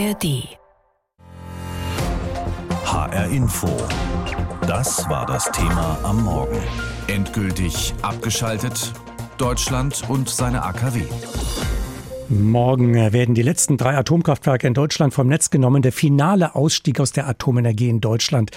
ARD. HR Info. Das war das Thema am Morgen. Endgültig abgeschaltet Deutschland und seine AKW. Morgen werden die letzten drei Atomkraftwerke in Deutschland vom Netz genommen. Der finale Ausstieg aus der Atomenergie in Deutschland.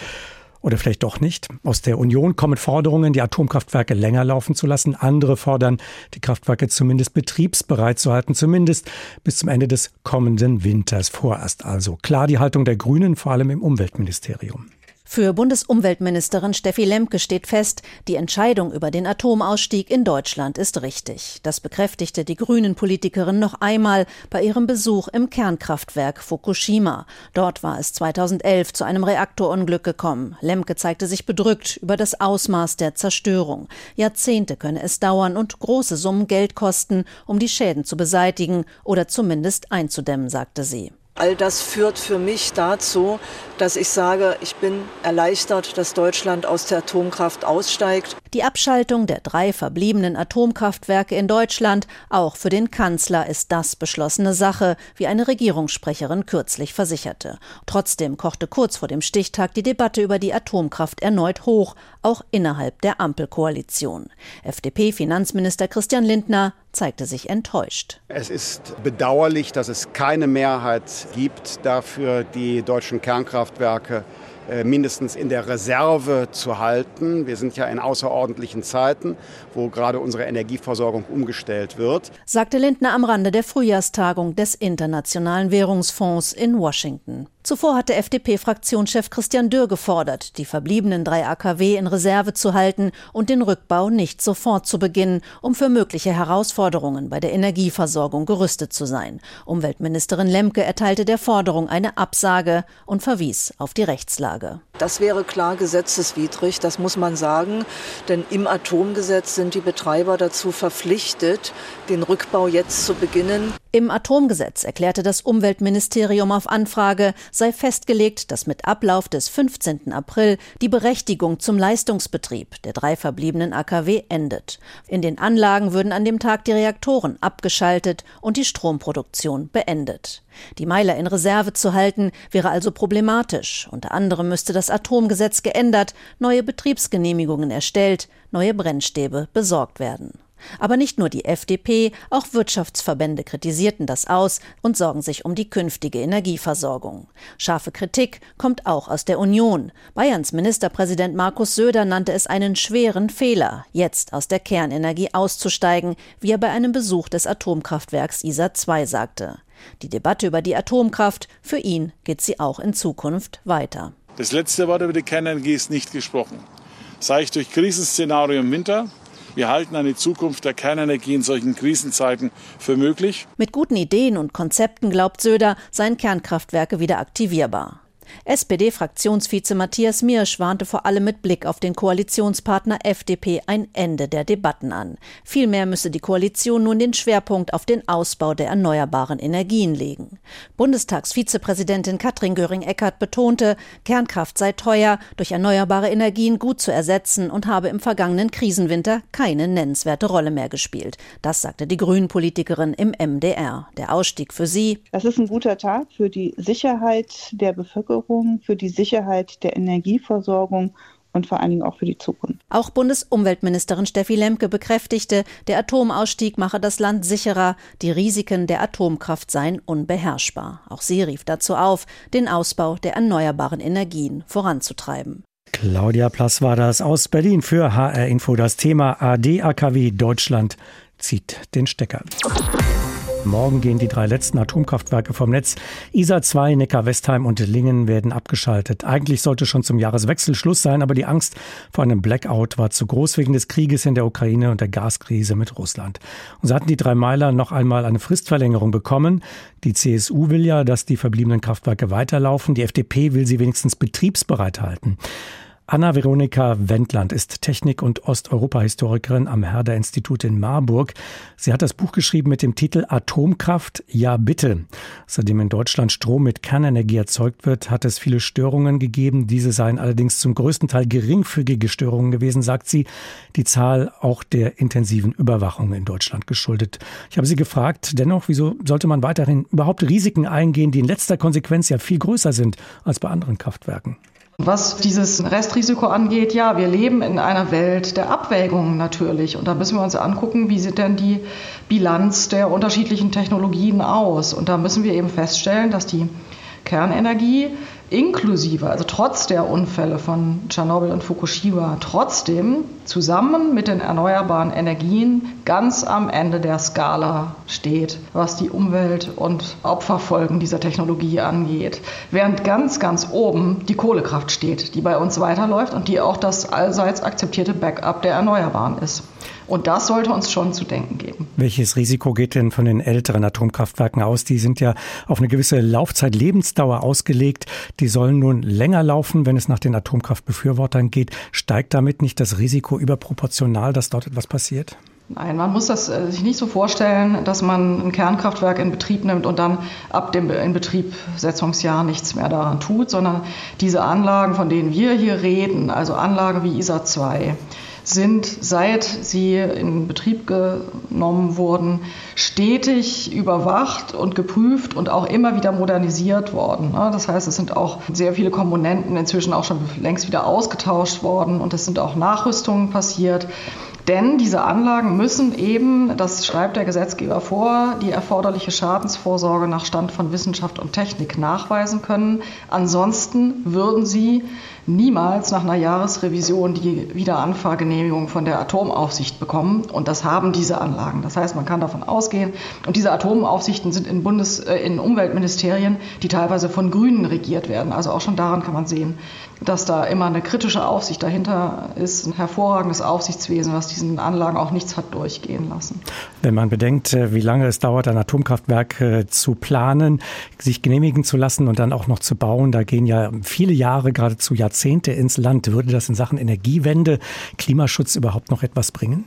Oder vielleicht doch nicht. Aus der Union kommen Forderungen, die Atomkraftwerke länger laufen zu lassen. Andere fordern, die Kraftwerke zumindest betriebsbereit zu halten, zumindest bis zum Ende des kommenden Winters vorerst also. Klar die Haltung der Grünen, vor allem im Umweltministerium. Für Bundesumweltministerin Steffi Lemke steht fest, die Entscheidung über den Atomausstieg in Deutschland ist richtig. Das bekräftigte die Grünen-Politikerin noch einmal bei ihrem Besuch im Kernkraftwerk Fukushima. Dort war es 2011 zu einem Reaktorunglück gekommen. Lemke zeigte sich bedrückt über das Ausmaß der Zerstörung. Jahrzehnte könne es dauern und große Summen Geld kosten, um die Schäden zu beseitigen oder zumindest einzudämmen, sagte sie. All das führt für mich dazu, dass ich sage, ich bin erleichtert, dass Deutschland aus der Atomkraft aussteigt. Die Abschaltung der drei verbliebenen Atomkraftwerke in Deutschland, auch für den Kanzler ist das beschlossene Sache, wie eine Regierungssprecherin kürzlich versicherte. Trotzdem kochte kurz vor dem Stichtag die Debatte über die Atomkraft erneut hoch, auch innerhalb der Ampelkoalition. FDP-Finanzminister Christian Lindner zeigte sich enttäuscht. Es ist bedauerlich, dass es keine Mehrheit gibt dafür, die deutschen Kernkraftwerke äh, mindestens in der Reserve zu halten. Wir sind ja in außerordentlichen Zeiten, wo gerade unsere Energieversorgung umgestellt wird. Sagte Lindner am Rande der Frühjahrstagung des Internationalen Währungsfonds in Washington. Zuvor hatte FDP-Fraktionschef Christian Dürr gefordert, die verbliebenen drei AKW in Reserve zu halten und den Rückbau nicht sofort zu beginnen, um für mögliche Herausforderungen bei der Energieversorgung gerüstet zu sein. Umweltministerin Lemke erteilte der Forderung eine Absage und verwies auf die Rechtslage. Das wäre klar gesetzeswidrig, das muss man sagen, denn im Atomgesetz sind die Betreiber dazu verpflichtet, den Rückbau jetzt zu beginnen. Im Atomgesetz erklärte das Umweltministerium auf Anfrage, sei festgelegt, dass mit Ablauf des 15. April die Berechtigung zum Leistungsbetrieb der drei verbliebenen AKW endet. In den Anlagen würden an dem Tag die Reaktoren abgeschaltet und die Stromproduktion beendet. Die Meiler in Reserve zu halten, wäre also problematisch. Unter anderem müsste das Atomgesetz geändert, neue Betriebsgenehmigungen erstellt, neue Brennstäbe besorgt werden. Aber nicht nur die FDP, auch Wirtschaftsverbände kritisierten das aus und sorgen sich um die künftige Energieversorgung. Scharfe Kritik kommt auch aus der Union. Bayerns Ministerpräsident Markus Söder nannte es einen schweren Fehler, jetzt aus der Kernenergie auszusteigen, wie er bei einem Besuch des Atomkraftwerks ISA II sagte. Die Debatte über die Atomkraft, für ihn geht sie auch in Zukunft weiter. Das letzte Wort über die Kernenergie ist nicht gesprochen. Sei ich durch Krisenszenario im Winter, wir halten eine Zukunft der Kernenergie in solchen Krisenzeiten für möglich. Mit guten Ideen und Konzepten glaubt Söder, seien Kernkraftwerke wieder aktivierbar. SPD-Fraktionsvize Matthias Mirsch warnte vor allem mit Blick auf den Koalitionspartner FDP ein Ende der Debatten an. Vielmehr müsse die Koalition nun den Schwerpunkt auf den Ausbau der erneuerbaren Energien legen. Bundestagsvizepräsidentin Katrin Göring-Eckardt betonte, Kernkraft sei teuer, durch erneuerbare Energien gut zu ersetzen und habe im vergangenen Krisenwinter keine nennenswerte Rolle mehr gespielt. Das sagte die Grünen-Politikerin im MDR. Der Ausstieg für sie. Das ist ein guter Tag für die Sicherheit der Bevölkerung, für die Sicherheit der Energieversorgung und vor allen Dingen auch für die Zukunft. Auch Bundesumweltministerin Steffi Lemke bekräftigte, der Atomausstieg mache das Land sicherer, die Risiken der Atomkraft seien unbeherrschbar. Auch sie rief dazu auf, den Ausbau der erneuerbaren Energien voranzutreiben. Claudia Plass war das aus Berlin für HR Info. Das Thema AD-AKW Deutschland zieht den Stecker. Morgen gehen die drei letzten Atomkraftwerke vom Netz. ISA 2, Neckar-Westheim und Lingen werden abgeschaltet. Eigentlich sollte schon zum Jahreswechsel Schluss sein, aber die Angst vor einem Blackout war zu groß wegen des Krieges in der Ukraine und der Gaskrise mit Russland. Und so hatten die drei Meiler noch einmal eine Fristverlängerung bekommen. Die CSU will ja, dass die verbliebenen Kraftwerke weiterlaufen. Die FDP will sie wenigstens betriebsbereit halten. Anna-Veronika Wendland ist Technik- und Osteuropa-Historikerin am Herder-Institut in Marburg. Sie hat das Buch geschrieben mit dem Titel Atomkraft, ja bitte. Seitdem in Deutschland Strom mit Kernenergie erzeugt wird, hat es viele Störungen gegeben. Diese seien allerdings zum größten Teil geringfügige Störungen gewesen, sagt sie. Die Zahl auch der intensiven Überwachung in Deutschland geschuldet. Ich habe sie gefragt, dennoch, wieso sollte man weiterhin überhaupt Risiken eingehen, die in letzter Konsequenz ja viel größer sind als bei anderen Kraftwerken? Was dieses Restrisiko angeht, ja, wir leben in einer Welt der Abwägungen natürlich. Und da müssen wir uns angucken, wie sieht denn die Bilanz der unterschiedlichen Technologien aus. Und da müssen wir eben feststellen, dass die Kernenergie inklusive, also trotz der Unfälle von Tschernobyl und Fukushima, trotzdem zusammen mit den erneuerbaren Energien ganz am Ende der Skala steht, was die Umwelt- und Opferfolgen dieser Technologie angeht. Während ganz, ganz oben die Kohlekraft steht, die bei uns weiterläuft und die auch das allseits akzeptierte Backup der Erneuerbaren ist. Und das sollte uns schon zu denken geben. Welches Risiko geht denn von den älteren Atomkraftwerken aus? Die sind ja auf eine gewisse Laufzeit, Lebensdauer ausgelegt. Die sollen nun länger laufen, wenn es nach den Atomkraftbefürwortern geht. Steigt damit nicht das Risiko überproportional, dass dort etwas passiert? Nein, man muss das äh, sich nicht so vorstellen, dass man ein Kernkraftwerk in Betrieb nimmt und dann ab dem Inbetriebsetzungsjahr nichts mehr daran tut, sondern diese Anlagen, von denen wir hier reden, also Anlagen wie ISA 2, sind, seit sie in Betrieb genommen wurden, stetig überwacht und geprüft und auch immer wieder modernisiert worden. Ne? Das heißt, es sind auch sehr viele Komponenten inzwischen auch schon längst wieder ausgetauscht worden und es sind auch Nachrüstungen passiert. Denn diese Anlagen müssen eben, das schreibt der Gesetzgeber vor, die erforderliche Schadensvorsorge nach Stand von Wissenschaft und Technik nachweisen können. Ansonsten würden sie niemals nach einer Jahresrevision die Wiederanfahrgenehmigung von der Atomaufsicht bekommen. Und das haben diese Anlagen. Das heißt, man kann davon ausgehen. Und diese Atomaufsichten sind in, Bundes-, äh, in Umweltministerien, die teilweise von Grünen regiert werden. Also auch schon daran kann man sehen, dass da immer eine kritische Aufsicht dahinter ist, ein hervorragendes Aufsichtswesen, was diesen Anlagen auch nichts hat durchgehen lassen. Wenn man bedenkt, äh, wie lange es dauert, ein Atomkraftwerk äh, zu planen, sich genehmigen zu lassen und dann auch noch zu bauen, da gehen ja viele Jahre, geradezu Jahrzehnte ins Land. Würde das in Sachen Energiewende, Klimaschutz überhaupt noch etwas bringen?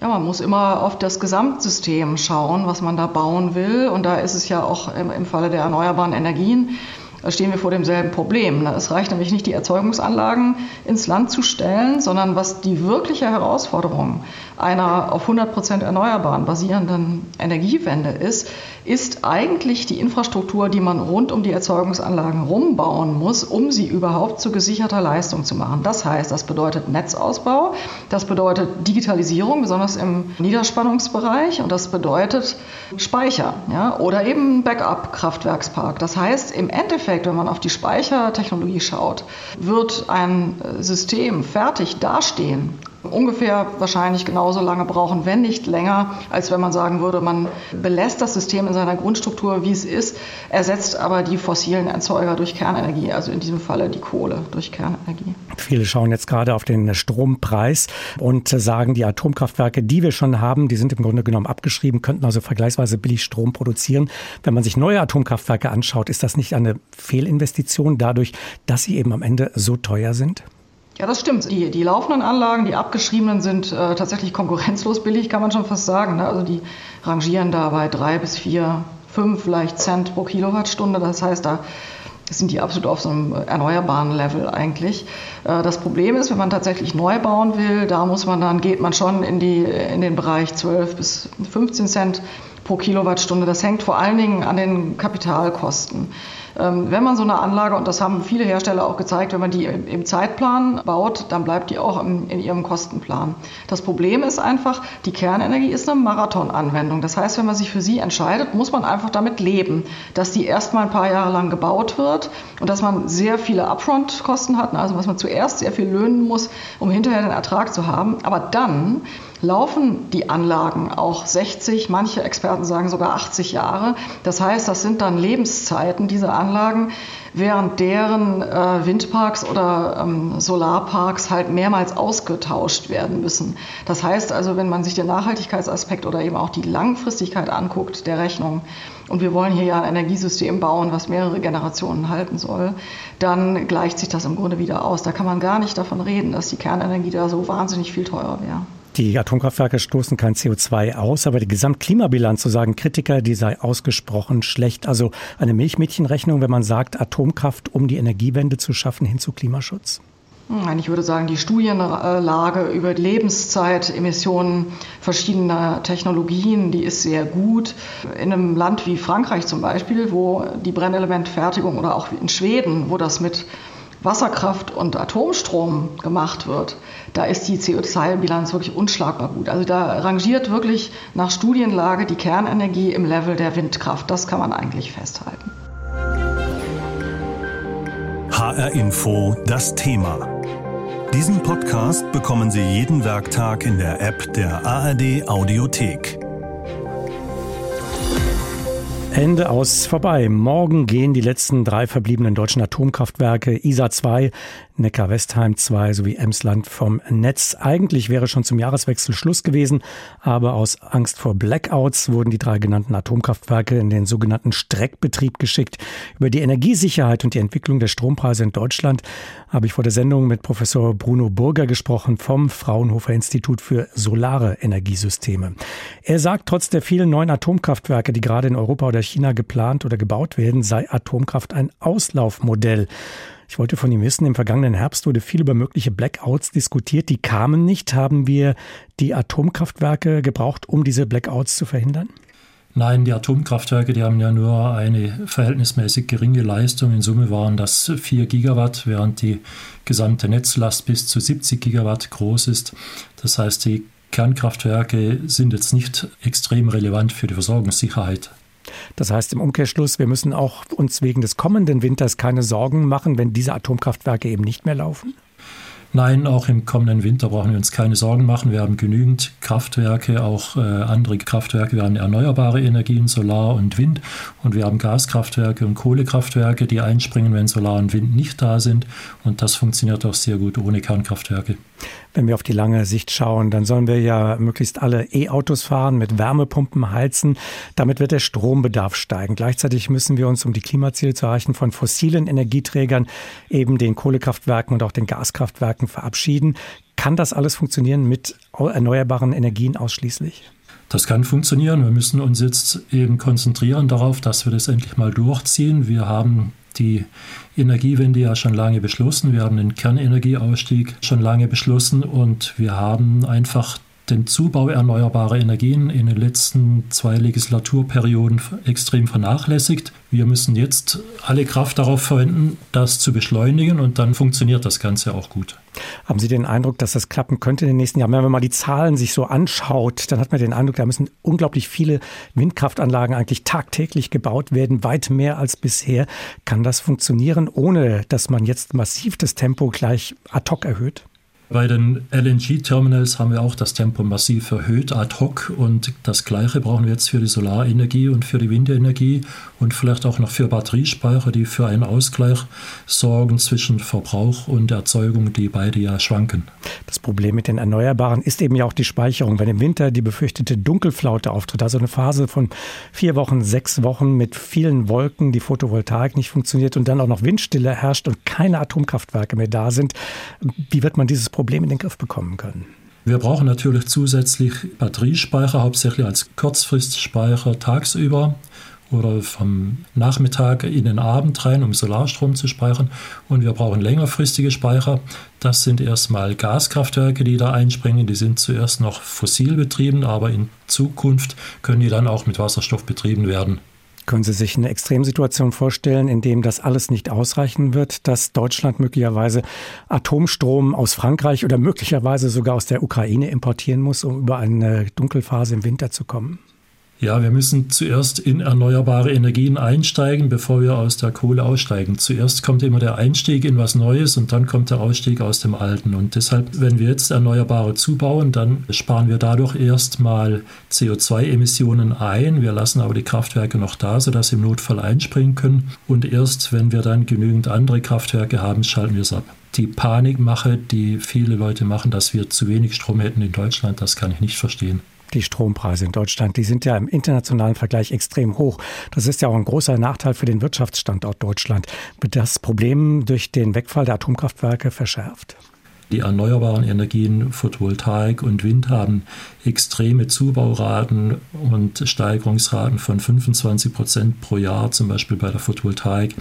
Ja, man muss immer auf das Gesamtsystem schauen, was man da bauen will. Und da ist es ja auch im, im Falle der erneuerbaren Energien da stehen wir vor demselben Problem. Es reicht nämlich nicht, die Erzeugungsanlagen ins Land zu stellen, sondern was die wirkliche Herausforderung einer auf 100 Prozent erneuerbaren basierenden Energiewende ist, ist eigentlich die Infrastruktur, die man rund um die Erzeugungsanlagen rumbauen muss, um sie überhaupt zu gesicherter Leistung zu machen. Das heißt, das bedeutet Netzausbau, das bedeutet Digitalisierung, besonders im Niederspannungsbereich, und das bedeutet Speicher ja, oder eben Backup-Kraftwerkspark. Das heißt, im Endeffekt, wenn man auf die Speichertechnologie schaut, wird ein System fertig dastehen, ungefähr wahrscheinlich genauso lange brauchen, wenn nicht länger, als wenn man sagen würde, man belässt das System in seiner Grundstruktur, wie es ist, ersetzt aber die fossilen Erzeuger durch Kernenergie, also in diesem Falle die Kohle durch Kernenergie. Viele schauen jetzt gerade auf den Strompreis und sagen, die Atomkraftwerke, die wir schon haben, die sind im Grunde genommen abgeschrieben, könnten also vergleichsweise billig Strom produzieren. Wenn man sich neue Atomkraftwerke anschaut, ist das nicht eine Fehlinvestition dadurch, dass sie eben am Ende so teuer sind? Ja, das stimmt. Die, die laufenden Anlagen, die abgeschriebenen, sind äh, tatsächlich konkurrenzlos billig, kann man schon fast sagen. Ne? Also die rangieren da bei drei bis vier, fünf vielleicht Cent pro Kilowattstunde. Das heißt, da sind die absolut auf so einem erneuerbaren Level eigentlich. Äh, das Problem ist, wenn man tatsächlich neu bauen will, da muss man dann, geht man schon in, die, in den Bereich 12 bis 15 Cent pro Kilowattstunde. Das hängt vor allen Dingen an den Kapitalkosten. Ähm, wenn man so eine Anlage, und das haben viele Hersteller auch gezeigt, wenn man die im Zeitplan baut, dann bleibt die auch in ihrem Kostenplan. Das Problem ist einfach, die Kernenergie ist eine Marathonanwendung. Das heißt, wenn man sich für sie entscheidet, muss man einfach damit leben, dass die erstmal ein paar Jahre lang gebaut wird und dass man sehr viele Upfront-Kosten hat, also was man zuerst sehr viel löhnen muss, um hinterher den Ertrag zu haben. Aber dann laufen die Anlagen auch 60, manche Experten sagen sogar 80 Jahre. Das heißt, das sind dann Lebenszeiten dieser Anlagen, während deren äh, Windparks oder ähm, Solarparks halt mehrmals ausgetauscht werden müssen. Das heißt also, wenn man sich den Nachhaltigkeitsaspekt oder eben auch die Langfristigkeit anguckt der Rechnung, und wir wollen hier ja ein Energiesystem bauen, was mehrere Generationen halten soll, dann gleicht sich das im Grunde wieder aus. Da kann man gar nicht davon reden, dass die Kernenergie da so wahnsinnig viel teurer wäre. Die Atomkraftwerke stoßen kein CO2 aus, aber die Gesamtklimabilanz, so sagen Kritiker, die sei ausgesprochen schlecht. Also eine Milchmädchenrechnung, wenn man sagt, Atomkraft, um die Energiewende zu schaffen, hin zu Klimaschutz? Hm, ich würde sagen, die Studienlage über Lebenszeitemissionen verschiedener Technologien, die ist sehr gut. In einem Land wie Frankreich zum Beispiel, wo die Brennelementfertigung oder auch in Schweden, wo das mit Wasserkraft und Atomstrom gemacht wird, da ist die CO2-Bilanz wirklich unschlagbar gut. Also da rangiert wirklich nach Studienlage die Kernenergie im Level der Windkraft. Das kann man eigentlich festhalten. HR Info das Thema. Diesen Podcast bekommen Sie jeden Werktag in der App der ARD Audiothek. Ende aus vorbei. Morgen gehen die letzten drei verbliebenen deutschen Atomkraftwerke ISA 2, Neckar-Westheim 2 sowie Emsland vom Netz. Eigentlich wäre schon zum Jahreswechsel Schluss gewesen, aber aus Angst vor Blackouts wurden die drei genannten Atomkraftwerke in den sogenannten Streckbetrieb geschickt. Über die Energiesicherheit und die Entwicklung der Strompreise in Deutschland habe ich vor der Sendung mit Professor Bruno Burger gesprochen vom Fraunhofer Institut für Solare Energiesysteme. Er sagt, trotz der vielen neuen Atomkraftwerke, die gerade in Europa oder China geplant oder gebaut werden, sei Atomkraft ein Auslaufmodell. Ich wollte von ihm wissen, im vergangenen Herbst wurde viel über mögliche Blackouts diskutiert. Die kamen nicht. Haben wir die Atomkraftwerke gebraucht, um diese Blackouts zu verhindern? Nein, die Atomkraftwerke, die haben ja nur eine verhältnismäßig geringe Leistung. In Summe waren das 4 Gigawatt, während die gesamte Netzlast bis zu 70 Gigawatt groß ist. Das heißt, die Kernkraftwerke sind jetzt nicht extrem relevant für die Versorgungssicherheit. Das heißt im Umkehrschluss, wir müssen auch uns wegen des kommenden Winters keine Sorgen machen, wenn diese Atomkraftwerke eben nicht mehr laufen? Nein, auch im kommenden Winter brauchen wir uns keine Sorgen machen. Wir haben genügend Kraftwerke, auch äh, andere Kraftwerke. Wir haben erneuerbare Energien, Solar und Wind. Und wir haben Gaskraftwerke und Kohlekraftwerke, die einspringen, wenn Solar und Wind nicht da sind. Und das funktioniert auch sehr gut ohne Kernkraftwerke. Wenn wir auf die lange Sicht schauen, dann sollen wir ja möglichst alle E-Autos fahren, mit Wärmepumpen heizen. Damit wird der Strombedarf steigen. Gleichzeitig müssen wir uns, um die Klimaziele zu erreichen, von fossilen Energieträgern, eben den Kohlekraftwerken und auch den Gaskraftwerken verabschieden. Kann das alles funktionieren mit erneuerbaren Energien ausschließlich? Das kann funktionieren. Wir müssen uns jetzt eben konzentrieren darauf, dass wir das endlich mal durchziehen. Wir haben die Energiewende ja schon lange beschlossen. Wir haben den Kernenergieausstieg schon lange beschlossen und wir haben einfach den Zubau erneuerbarer Energien in den letzten zwei Legislaturperioden extrem vernachlässigt. Wir müssen jetzt alle Kraft darauf verwenden, das zu beschleunigen und dann funktioniert das Ganze auch gut. Haben Sie den Eindruck, dass das klappen könnte in den nächsten Jahren? Wenn man mal die Zahlen sich so anschaut, dann hat man den Eindruck, da müssen unglaublich viele Windkraftanlagen eigentlich tagtäglich gebaut werden, weit mehr als bisher. Kann das funktionieren, ohne dass man jetzt massiv das Tempo gleich ad hoc erhöht? Bei den LNG-Terminals haben wir auch das Tempo massiv erhöht, ad hoc. Und das Gleiche brauchen wir jetzt für die Solarenergie und für die Windenergie und vielleicht auch noch für Batteriespeicher, die für einen Ausgleich sorgen zwischen Verbrauch und Erzeugung, die beide ja schwanken. Das Problem mit den Erneuerbaren ist eben ja auch die Speicherung. Wenn im Winter die befürchtete Dunkelflaute auftritt, also eine Phase von vier Wochen, sechs Wochen mit vielen Wolken, die Photovoltaik nicht funktioniert und dann auch noch Windstille herrscht und keine Atomkraftwerke mehr da sind, wie wird man dieses Problem in den Griff bekommen können. Wir brauchen natürlich zusätzlich Batteriespeicher, hauptsächlich als Kurzfristspeicher tagsüber oder vom Nachmittag in den Abend rein, um Solarstrom zu speichern. Und wir brauchen längerfristige Speicher. Das sind erstmal Gaskraftwerke, die da einspringen. Die sind zuerst noch fossil betrieben, aber in Zukunft können die dann auch mit Wasserstoff betrieben werden. Können Sie sich eine Extremsituation vorstellen, in dem das alles nicht ausreichen wird, dass Deutschland möglicherweise Atomstrom aus Frankreich oder möglicherweise sogar aus der Ukraine importieren muss, um über eine Dunkelphase im Winter zu kommen? Ja, wir müssen zuerst in erneuerbare Energien einsteigen, bevor wir aus der Kohle aussteigen. Zuerst kommt immer der Einstieg in was Neues und dann kommt der Ausstieg aus dem Alten. Und deshalb, wenn wir jetzt Erneuerbare zubauen, dann sparen wir dadurch erstmal CO2-Emissionen ein. Wir lassen aber die Kraftwerke noch da, sodass sie im Notfall einspringen können. Und erst wenn wir dann genügend andere Kraftwerke haben, schalten wir es ab. Die Panikmache, die viele Leute machen, dass wir zu wenig Strom hätten in Deutschland, das kann ich nicht verstehen. Die Strompreise in Deutschland, die sind ja im internationalen Vergleich extrem hoch. Das ist ja auch ein großer Nachteil für den Wirtschaftsstandort Deutschland. Wird das Problem durch den Wegfall der Atomkraftwerke verschärft? Die erneuerbaren Energien, Photovoltaik und Wind haben extreme Zubauraten und Steigerungsraten von 25 Prozent pro Jahr, zum Beispiel bei der Photovoltaik.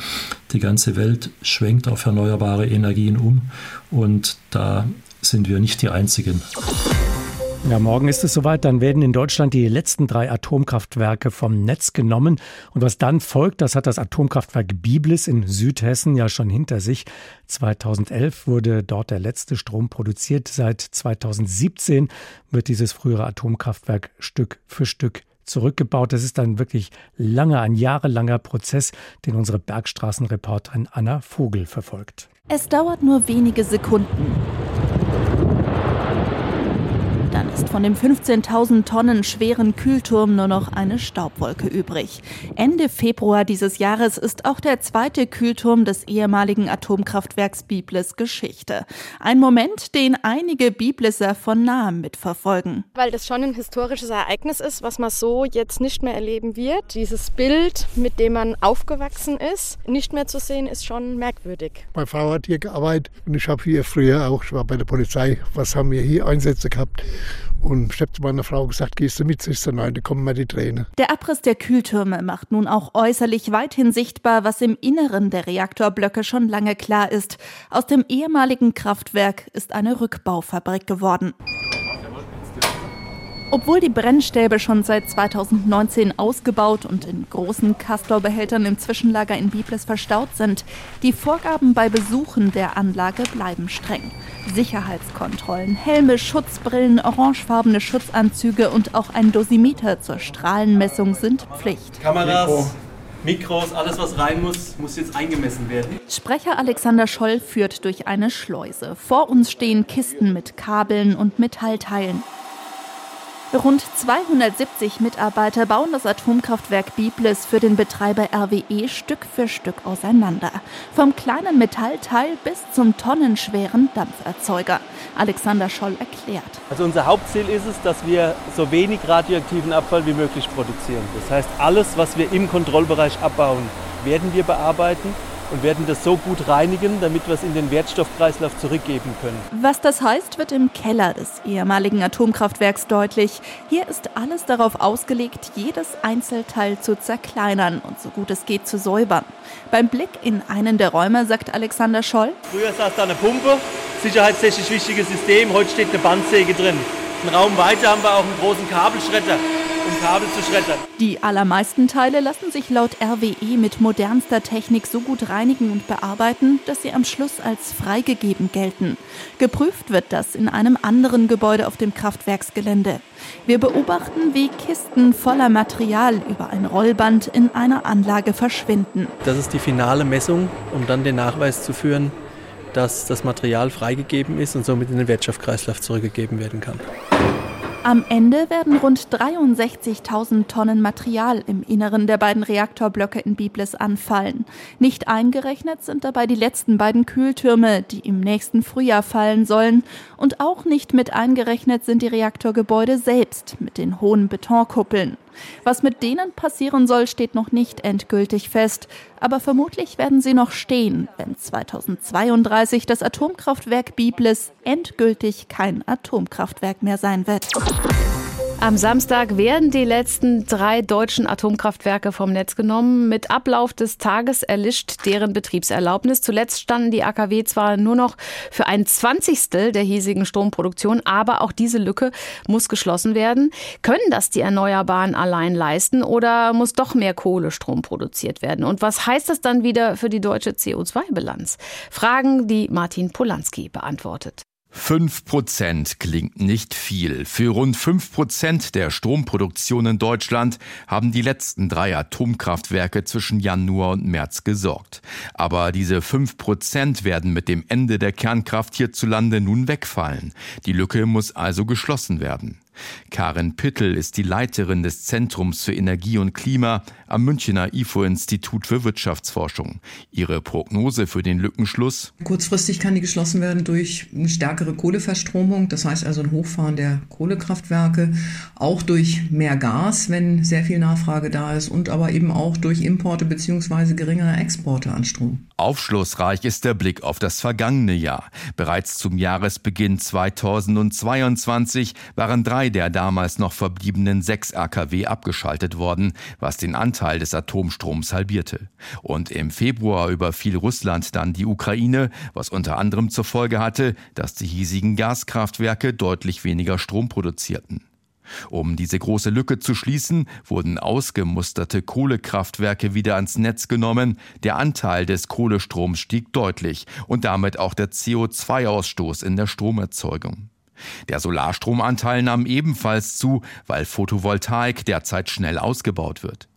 Die ganze Welt schwenkt auf erneuerbare Energien um und da sind wir nicht die Einzigen. Ja, morgen ist es soweit. Dann werden in Deutschland die letzten drei Atomkraftwerke vom Netz genommen. Und was dann folgt, das hat das Atomkraftwerk Biblis in Südhessen ja schon hinter sich. 2011 wurde dort der letzte Strom produziert. Seit 2017 wird dieses frühere Atomkraftwerk Stück für Stück zurückgebaut. Das ist ein wirklich langer, ein jahrelanger Prozess, den unsere Bergstraßenreporterin Anna Vogel verfolgt. Es dauert nur wenige Sekunden ist von dem 15.000 Tonnen schweren Kühlturm nur noch eine Staubwolke übrig. Ende Februar dieses Jahres ist auch der zweite Kühlturm des ehemaligen Atomkraftwerks Biblis Geschichte. Ein Moment, den einige Biblisser von nahem mitverfolgen. Weil das schon ein historisches Ereignis ist, was man so jetzt nicht mehr erleben wird. Dieses Bild, mit dem man aufgewachsen ist, nicht mehr zu sehen, ist schon merkwürdig. Meine Frau hat hier gearbeitet und ich habe hier früher auch, ich war bei der Polizei, was haben wir hier Einsätze gehabt. Und ich habe zu meiner Frau gesagt, gehst du mit? Ich so, nein, da kommen mir die Tränen. Der Abriss der Kühltürme macht nun auch äußerlich weithin sichtbar, was im Inneren der Reaktorblöcke schon lange klar ist. Aus dem ehemaligen Kraftwerk ist eine Rückbaufabrik geworden. Obwohl die Brennstäbe schon seit 2019 ausgebaut und in großen Castor-Behältern im Zwischenlager in Biblis verstaut sind, die Vorgaben bei Besuchen der Anlage bleiben streng. Sicherheitskontrollen, Helme, Schutzbrillen, orangefarbene Schutzanzüge und auch ein Dosimeter zur Strahlenmessung sind Pflicht. Kameras. Mikro. Mikros, alles was rein muss, muss jetzt eingemessen werden. Sprecher Alexander Scholl führt durch eine Schleuse. Vor uns stehen Kisten mit Kabeln und Metallteilen. Rund 270 Mitarbeiter bauen das Atomkraftwerk Biblis für den Betreiber RWE Stück für Stück auseinander. Vom kleinen Metallteil bis zum tonnenschweren Dampferzeuger. Alexander Scholl erklärt. Also unser Hauptziel ist es, dass wir so wenig radioaktiven Abfall wie möglich produzieren. Das heißt, alles, was wir im Kontrollbereich abbauen, werden wir bearbeiten und werden das so gut reinigen, damit wir es in den Wertstoffkreislauf zurückgeben können. Was das heißt, wird im Keller des ehemaligen Atomkraftwerks deutlich. Hier ist alles darauf ausgelegt, jedes Einzelteil zu zerkleinern und so gut es geht zu säubern. Beim Blick in einen der Räume sagt Alexander Scholl: Früher saß da eine Pumpe, sicherheitstechnisch wichtiges System, heute steht eine Bandsäge drin. Einen Raum weiter haben wir auch einen großen Kabelschredder um Kabel zu schreddern. Die allermeisten Teile lassen sich laut RWE mit modernster Technik so gut reinigen und bearbeiten, dass sie am Schluss als freigegeben gelten. Geprüft wird das in einem anderen Gebäude auf dem Kraftwerksgelände. Wir beobachten, wie Kisten voller Material über ein Rollband in einer Anlage verschwinden. Das ist die finale Messung, um dann den Nachweis zu führen, dass das Material freigegeben ist und somit in den Wirtschaftskreislauf zurückgegeben werden kann. Am Ende werden rund 63.000 Tonnen Material im Inneren der beiden Reaktorblöcke in Biblis anfallen. Nicht eingerechnet sind dabei die letzten beiden Kühltürme, die im nächsten Frühjahr fallen sollen. Und auch nicht mit eingerechnet sind die Reaktorgebäude selbst mit den hohen Betonkuppeln. Was mit denen passieren soll, steht noch nicht endgültig fest. Aber vermutlich werden sie noch stehen, wenn 2032 das Atomkraftwerk Biblis endgültig kein Atomkraftwerk mehr sein wird. Am Samstag werden die letzten drei deutschen Atomkraftwerke vom Netz genommen. Mit Ablauf des Tages erlischt deren Betriebserlaubnis. Zuletzt standen die AKW zwar nur noch für ein Zwanzigstel der hiesigen Stromproduktion, aber auch diese Lücke muss geschlossen werden. Können das die Erneuerbaren allein leisten oder muss doch mehr Kohlestrom produziert werden? Und was heißt das dann wieder für die deutsche CO2-Bilanz? Fragen, die Martin Polanski beantwortet. 5 Prozent klingt nicht viel. Für rund 5 Prozent der Stromproduktion in Deutschland haben die letzten drei Atomkraftwerke zwischen Januar und März gesorgt. Aber diese 5 Prozent werden mit dem Ende der Kernkraft hierzulande nun wegfallen. Die Lücke muss also geschlossen werden. Karin Pittel ist die Leiterin des Zentrums für Energie und Klima am Münchner IFO-Institut für Wirtschaftsforschung. Ihre Prognose für den Lückenschluss? Kurzfristig kann die geschlossen werden durch eine stärkere Kohleverstromung, das heißt also ein Hochfahren der Kohlekraftwerke, auch durch mehr Gas, wenn sehr viel Nachfrage da ist und aber eben auch durch Importe bzw. geringere Exporte an Strom. Aufschlussreich ist der Blick auf das vergangene Jahr. Bereits zum Jahresbeginn 2022 waren drei zwei der damals noch verbliebenen sechs AKW abgeschaltet worden, was den Anteil des Atomstroms halbierte. Und im Februar überfiel Russland dann die Ukraine, was unter anderem zur Folge hatte, dass die hiesigen Gaskraftwerke deutlich weniger Strom produzierten. Um diese große Lücke zu schließen, wurden ausgemusterte Kohlekraftwerke wieder ans Netz genommen. Der Anteil des Kohlestroms stieg deutlich und damit auch der CO2-Ausstoß in der Stromerzeugung. Der Solarstromanteil nahm ebenfalls zu, weil Photovoltaik derzeit schnell ausgebaut wird.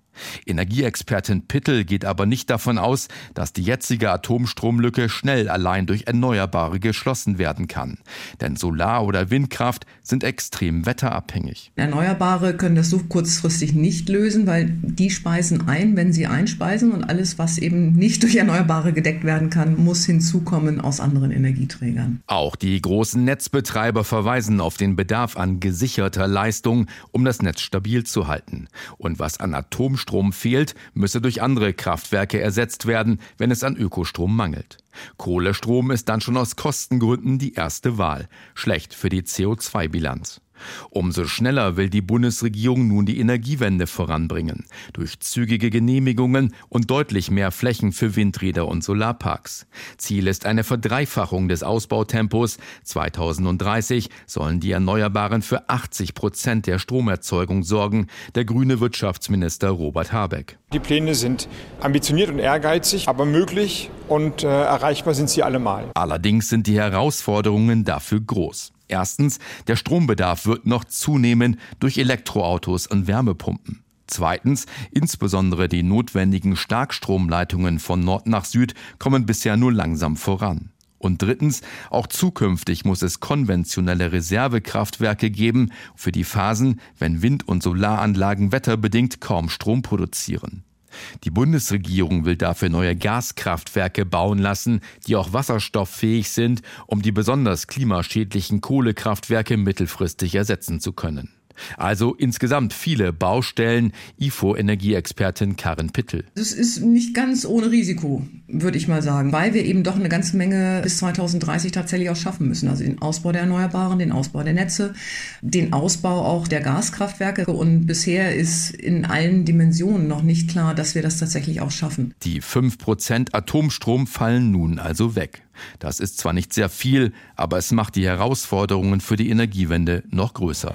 Energieexpertin Pittel geht aber nicht davon aus, dass die jetzige Atomstromlücke schnell allein durch Erneuerbare geschlossen werden kann. Denn Solar- oder Windkraft sind extrem wetterabhängig. Erneuerbare können das so kurzfristig nicht lösen, weil die speisen ein, wenn sie einspeisen und alles, was eben nicht durch Erneuerbare gedeckt werden kann, muss hinzukommen aus anderen Energieträgern. Auch die großen Netzbetreiber verweisen auf den Bedarf an gesicherter Leistung, um das Netz stabil zu halten. Und was an Atomstrom Strom fehlt, müsse durch andere Kraftwerke ersetzt werden, wenn es an Ökostrom mangelt. Kohlestrom ist dann schon aus Kostengründen die erste Wahl. Schlecht für die CO2-Bilanz. Umso schneller will die Bundesregierung nun die Energiewende voranbringen, durch zügige Genehmigungen und deutlich mehr Flächen für Windräder und Solarparks. Ziel ist eine Verdreifachung des Ausbautempos. 2030 sollen die Erneuerbaren für 80 Prozent der Stromerzeugung sorgen, der grüne Wirtschaftsminister Robert Habeck. Die Pläne sind ambitioniert und ehrgeizig, aber möglich und äh, erreichbar sind sie allemal. Allerdings sind die Herausforderungen dafür groß. Erstens, der Strombedarf wird noch zunehmen durch Elektroautos und Wärmepumpen. Zweitens, insbesondere die notwendigen Starkstromleitungen von Nord nach Süd kommen bisher nur langsam voran. Und drittens, auch zukünftig muss es konventionelle Reservekraftwerke geben für die Phasen, wenn Wind- und Solaranlagen wetterbedingt kaum Strom produzieren. Die Bundesregierung will dafür neue Gaskraftwerke bauen lassen, die auch wasserstofffähig sind, um die besonders klimaschädlichen Kohlekraftwerke mittelfristig ersetzen zu können. Also insgesamt viele Baustellen. IFO-Energieexpertin Karin Pittel. Das ist nicht ganz ohne Risiko, würde ich mal sagen, weil wir eben doch eine ganze Menge bis 2030 tatsächlich auch schaffen müssen. Also den Ausbau der Erneuerbaren, den Ausbau der Netze, den Ausbau auch der Gaskraftwerke. Und bisher ist in allen Dimensionen noch nicht klar, dass wir das tatsächlich auch schaffen. Die 5% Atomstrom fallen nun also weg. Das ist zwar nicht sehr viel, aber es macht die Herausforderungen für die Energiewende noch größer.